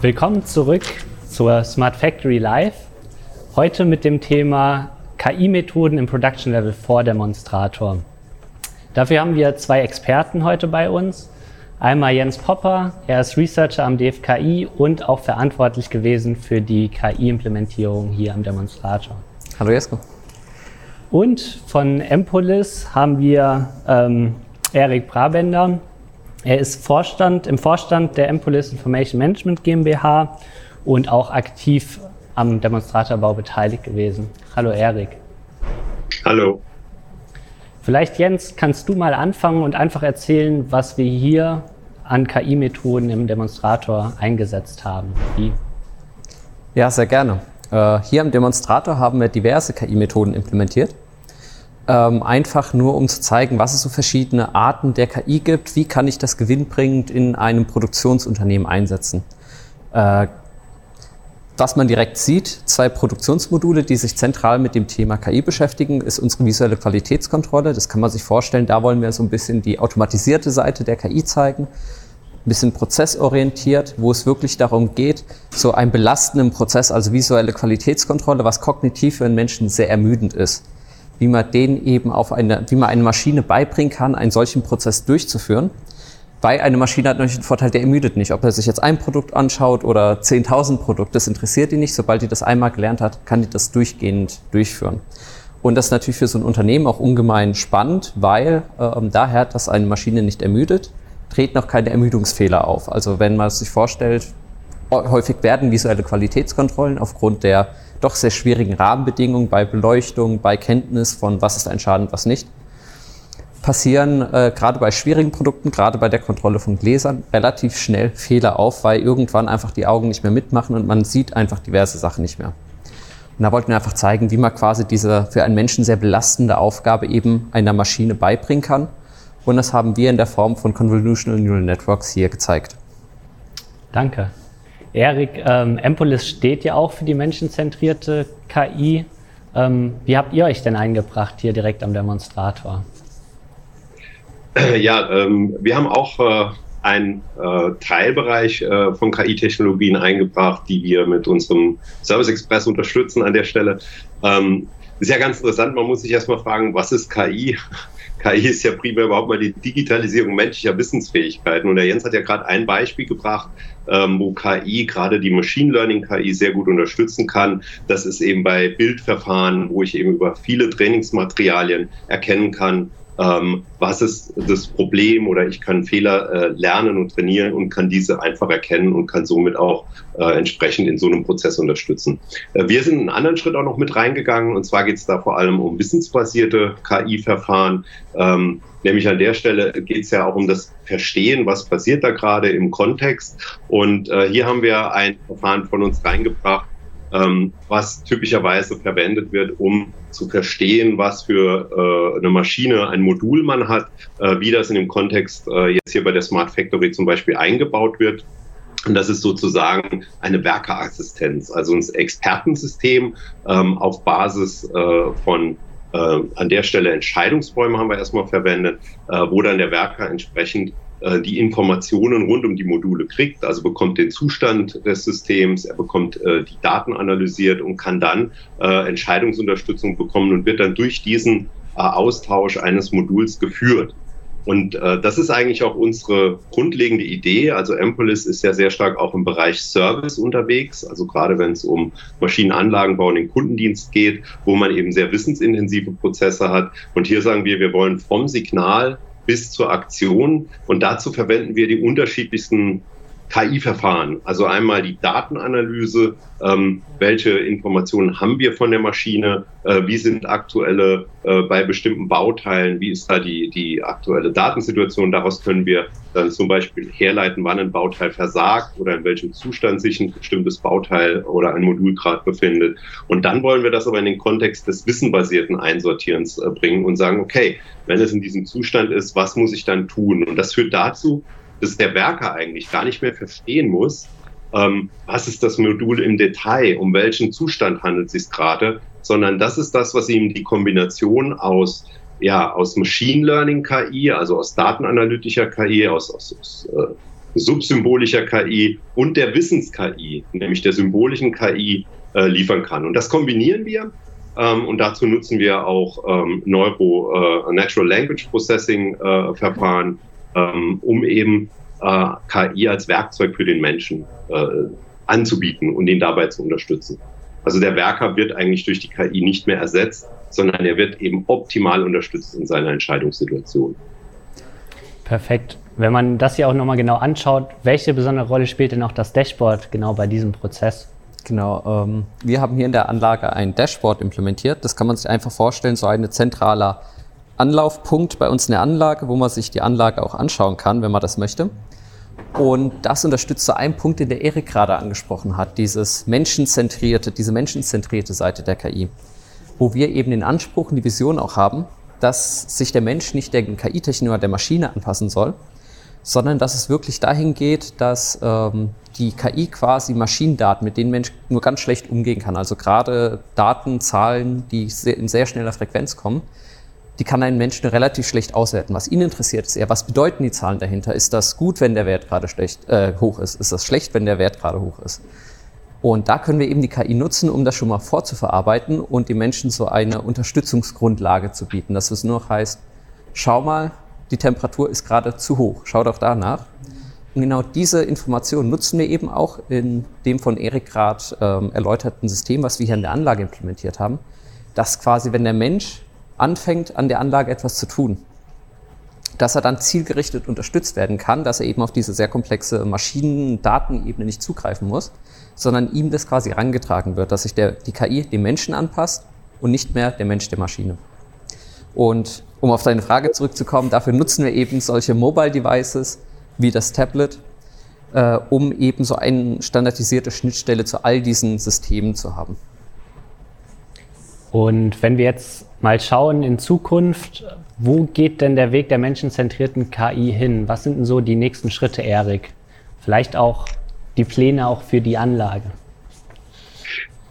Willkommen zurück zur Smart Factory Live. Heute mit dem Thema KI-Methoden im Production Level vor Demonstrator. Dafür haben wir zwei Experten heute bei uns. Einmal Jens Popper, er ist Researcher am DFKI und auch verantwortlich gewesen für die KI-Implementierung hier am Demonstrator. Hallo Jesko. Und von Empolis haben wir ähm, Erik Brabender. Er ist Vorstand, im Vorstand der Empolis Information Management GmbH und auch aktiv am Demonstratorbau beteiligt gewesen. Hallo Erik. Hallo. Vielleicht, Jens, kannst du mal anfangen und einfach erzählen, was wir hier an KI-Methoden im Demonstrator eingesetzt haben. Wie? Ja, sehr gerne. Äh, hier im Demonstrator haben wir diverse KI-Methoden implementiert. Ähm, einfach nur, um zu zeigen, was es so verschiedene Arten der KI gibt. Wie kann ich das gewinnbringend in einem Produktionsunternehmen einsetzen? Äh, was man direkt sieht, zwei Produktionsmodule, die sich zentral mit dem Thema KI beschäftigen, ist unsere visuelle Qualitätskontrolle. Das kann man sich vorstellen. Da wollen wir so ein bisschen die automatisierte Seite der KI zeigen. Ein bisschen prozessorientiert, wo es wirklich darum geht, so einen belastenden Prozess, also visuelle Qualitätskontrolle, was kognitiv für einen Menschen sehr ermüdend ist. Wie man den eben auf eine, wie man eine Maschine beibringen kann, einen solchen Prozess durchzuführen weil eine Maschine hat natürlich einen Vorteil, der ermüdet nicht. Ob er sich jetzt ein Produkt anschaut oder 10.000 Produkte, das interessiert ihn nicht. Sobald die das einmal gelernt hat, kann die das durchgehend durchführen. Und das ist natürlich für so ein Unternehmen auch ungemein spannend, weil ähm, daher, dass eine Maschine nicht ermüdet, treten auch keine Ermüdungsfehler auf. Also wenn man sich vorstellt, häufig werden visuelle Qualitätskontrollen aufgrund der doch sehr schwierigen Rahmenbedingungen bei Beleuchtung, bei Kenntnis von was ist ein Schaden, was nicht, passieren äh, gerade bei schwierigen Produkten, gerade bei der Kontrolle von Gläsern, relativ schnell Fehler auf, weil irgendwann einfach die Augen nicht mehr mitmachen und man sieht einfach diverse Sachen nicht mehr. Und da wollten wir einfach zeigen, wie man quasi diese für einen Menschen sehr belastende Aufgabe eben einer Maschine beibringen kann. Und das haben wir in der Form von Convolutional Neural Networks hier gezeigt. Danke. Erik, ähm, Empolis steht ja auch für die menschenzentrierte KI. Ähm, wie habt ihr euch denn eingebracht hier direkt am Demonstrator? Ja, ähm, wir haben auch äh, einen äh, Teilbereich äh, von KI-Technologien eingebracht, die wir mit unserem Service Express unterstützen an der Stelle. Ähm, ist ja ganz interessant, man muss sich erstmal fragen, was ist KI? KI ist ja primär überhaupt mal die Digitalisierung menschlicher Wissensfähigkeiten. Und der Jens hat ja gerade ein Beispiel gebracht, ähm, wo KI, gerade die Machine Learning KI, sehr gut unterstützen kann. Das ist eben bei Bildverfahren, wo ich eben über viele Trainingsmaterialien erkennen kann, ähm, was ist das Problem oder ich kann Fehler äh, lernen und trainieren und kann diese einfach erkennen und kann somit auch äh, entsprechend in so einem Prozess unterstützen. Äh, wir sind einen anderen Schritt auch noch mit reingegangen und zwar geht es da vor allem um wissensbasierte KI-Verfahren. Ähm, nämlich an der Stelle geht es ja auch um das Verstehen, was passiert da gerade im Kontext. Und äh, hier haben wir ein Verfahren von uns reingebracht, ähm, was typischerweise verwendet wird, um zu verstehen, was für äh, eine Maschine, ein Modul man hat, äh, wie das in dem Kontext äh, jetzt hier bei der Smart Factory zum Beispiel eingebaut wird. Und das ist sozusagen eine Werkeassistenz, also ein Expertensystem ähm, auf Basis äh, von äh, an der Stelle Entscheidungsbäume haben wir erstmal verwendet, äh, wo dann der Werker entsprechend die Informationen rund um die Module kriegt, also bekommt den Zustand des Systems, er bekommt äh, die Daten analysiert und kann dann äh, Entscheidungsunterstützung bekommen und wird dann durch diesen äh, Austausch eines Moduls geführt. Und äh, das ist eigentlich auch unsere grundlegende Idee. Also Empolis ist ja sehr stark auch im Bereich Service unterwegs, also gerade wenn es um Maschinenanlagenbau und den Kundendienst geht, wo man eben sehr wissensintensive Prozesse hat. Und hier sagen wir, wir wollen vom Signal bis zur Aktion. Und dazu verwenden wir die unterschiedlichsten KI-Verfahren. Also einmal die Datenanalyse, ähm, welche Informationen haben wir von der Maschine, äh, wie sind aktuelle äh, bei bestimmten Bauteilen, wie ist da die, die aktuelle Datensituation. Daraus können wir dann zum Beispiel herleiten, wann ein Bauteil versagt oder in welchem Zustand sich ein bestimmtes Bauteil oder ein Modul gerade befindet. Und dann wollen wir das aber in den Kontext des wissenbasierten Einsortierens äh, bringen und sagen, okay, wenn es in diesem Zustand ist, was muss ich dann tun? Und das führt dazu, dass der Werker eigentlich gar nicht mehr verstehen muss, ähm, was ist das Modul im Detail, um welchen Zustand handelt es sich gerade, sondern das ist das, was ihm die Kombination aus ja, aus Machine Learning KI, also aus datenanalytischer KI, aus, aus, aus äh, subsymbolischer KI und der Wissens-KI, nämlich der symbolischen KI, äh, liefern kann. Und das kombinieren wir ähm, und dazu nutzen wir auch ähm, Neuro, äh, Natural Language Processing äh, Verfahren, ähm, um eben äh, KI als Werkzeug für den Menschen äh, anzubieten und ihn dabei zu unterstützen. Also der Werker wird eigentlich durch die KI nicht mehr ersetzt, sondern er wird eben optimal unterstützt in seiner Entscheidungssituation. Perfekt. Wenn man das hier auch nochmal genau anschaut, welche besondere Rolle spielt denn auch das Dashboard genau bei diesem Prozess? Genau, ähm, wir haben hier in der Anlage ein Dashboard implementiert. Das kann man sich einfach vorstellen, so ein zentraler Anlaufpunkt bei uns in der Anlage, wo man sich die Anlage auch anschauen kann, wenn man das möchte. Und das unterstützt so einen Punkt, den der Erik gerade angesprochen hat, dieses menschenzentrierte, diese menschenzentrierte Seite der KI, wo wir eben den Anspruch und die Vision auch haben, dass sich der Mensch nicht der KI-Technik oder der Maschine anpassen soll, sondern dass es wirklich dahin geht, dass ähm, die KI quasi Maschinendaten, mit denen Mensch nur ganz schlecht umgehen kann, also gerade Daten, Zahlen, die in sehr schneller Frequenz kommen, die kann ein Mensch nur relativ schlecht auswerten. Was ihn interessiert, ist eher, was bedeuten die Zahlen dahinter? Ist das gut, wenn der Wert gerade schlecht, äh, hoch ist? Ist das schlecht, wenn der Wert gerade hoch ist? Und da können wir eben die KI nutzen, um das schon mal vorzuverarbeiten und den Menschen so eine Unterstützungsgrundlage zu bieten. Dass es nur heißt, schau mal, die Temperatur ist gerade zu hoch, schau doch danach. Und genau diese Information nutzen wir eben auch in dem von Erik gerade ähm, erläuterten System, was wir hier in der Anlage implementiert haben, dass quasi, wenn der Mensch anfängt, an der Anlage etwas zu tun, dass er dann zielgerichtet unterstützt werden kann, dass er eben auf diese sehr komplexe Maschinen-Datenebene nicht zugreifen muss, sondern ihm das quasi herangetragen wird, dass sich der, die KI dem Menschen anpasst und nicht mehr der Mensch der Maschine. Und um auf deine Frage zurückzukommen, dafür nutzen wir eben solche Mobile Devices wie das Tablet, äh, um eben so eine standardisierte Schnittstelle zu all diesen Systemen zu haben. Und wenn wir jetzt mal schauen in Zukunft, wo geht denn der Weg der menschenzentrierten KI hin? Was sind denn so die nächsten Schritte, Erik? Vielleicht auch die Pläne auch für die Anlage.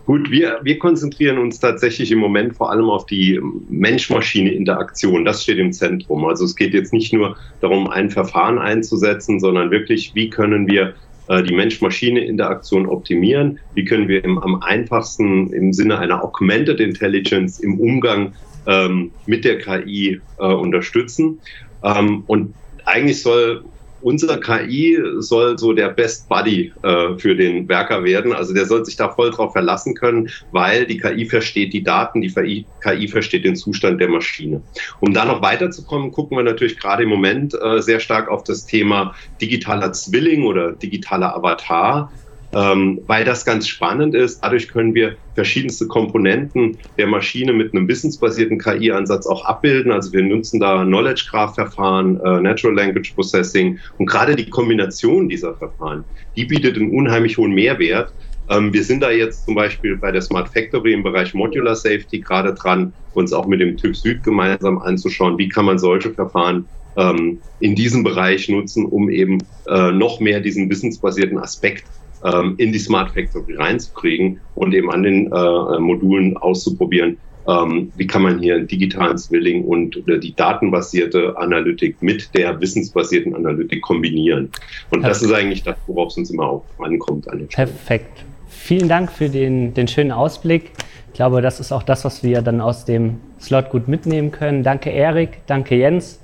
Gut, wir, wir konzentrieren uns tatsächlich im Moment vor allem auf die Mensch-Maschine-Interaktion. Das steht im Zentrum. Also es geht jetzt nicht nur darum, ein Verfahren einzusetzen, sondern wirklich, wie können wir die Mensch-Maschine-Interaktion optimieren? Wie können wir im, am einfachsten im Sinne einer Augmented Intelligence im Umgang ähm, mit der KI äh, unterstützen? Ähm, und eigentlich soll unser KI soll so der Best Buddy äh, für den Werker werden. Also der soll sich da voll drauf verlassen können, weil die KI versteht die Daten, die KI versteht den Zustand der Maschine. Um da noch weiterzukommen, gucken wir natürlich gerade im Moment äh, sehr stark auf das Thema digitaler Zwilling oder digitaler Avatar ähm, weil das ganz spannend ist. Dadurch können wir verschiedenste Komponenten der Maschine mit einem wissensbasierten KI-Ansatz auch abbilden. Also wir nutzen da Knowledge Graph-Verfahren, äh, Natural Language Processing und gerade die Kombination dieser Verfahren, die bietet einen unheimlich hohen Mehrwert. Ähm, wir sind da jetzt zum Beispiel bei der Smart Factory im Bereich Modular Safety gerade dran, uns auch mit dem TÜV Süd gemeinsam anzuschauen, wie kann man solche Verfahren ähm, in diesem Bereich nutzen, um eben äh, noch mehr diesen wissensbasierten Aspekt ähm, in die Smart Factory reinzukriegen und eben an den äh, Modulen auszuprobieren, ähm, wie kann man hier digitalen Zwilling und oder die datenbasierte Analytik mit der wissensbasierten Analytik kombinieren. Und Perfekt. das ist eigentlich das, worauf es uns immer auch ankommt. An Perfekt. Vielen Dank für den, den schönen Ausblick. Ich glaube, das ist auch das, was wir dann aus dem Slot gut mitnehmen können. Danke, Erik. Danke, Jens.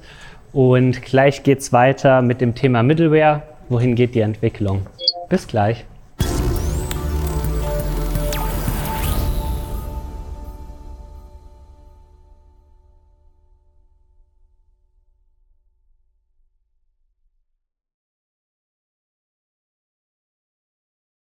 Und gleich geht es weiter mit dem Thema Middleware. Wohin geht die Entwicklung? Bis gleich.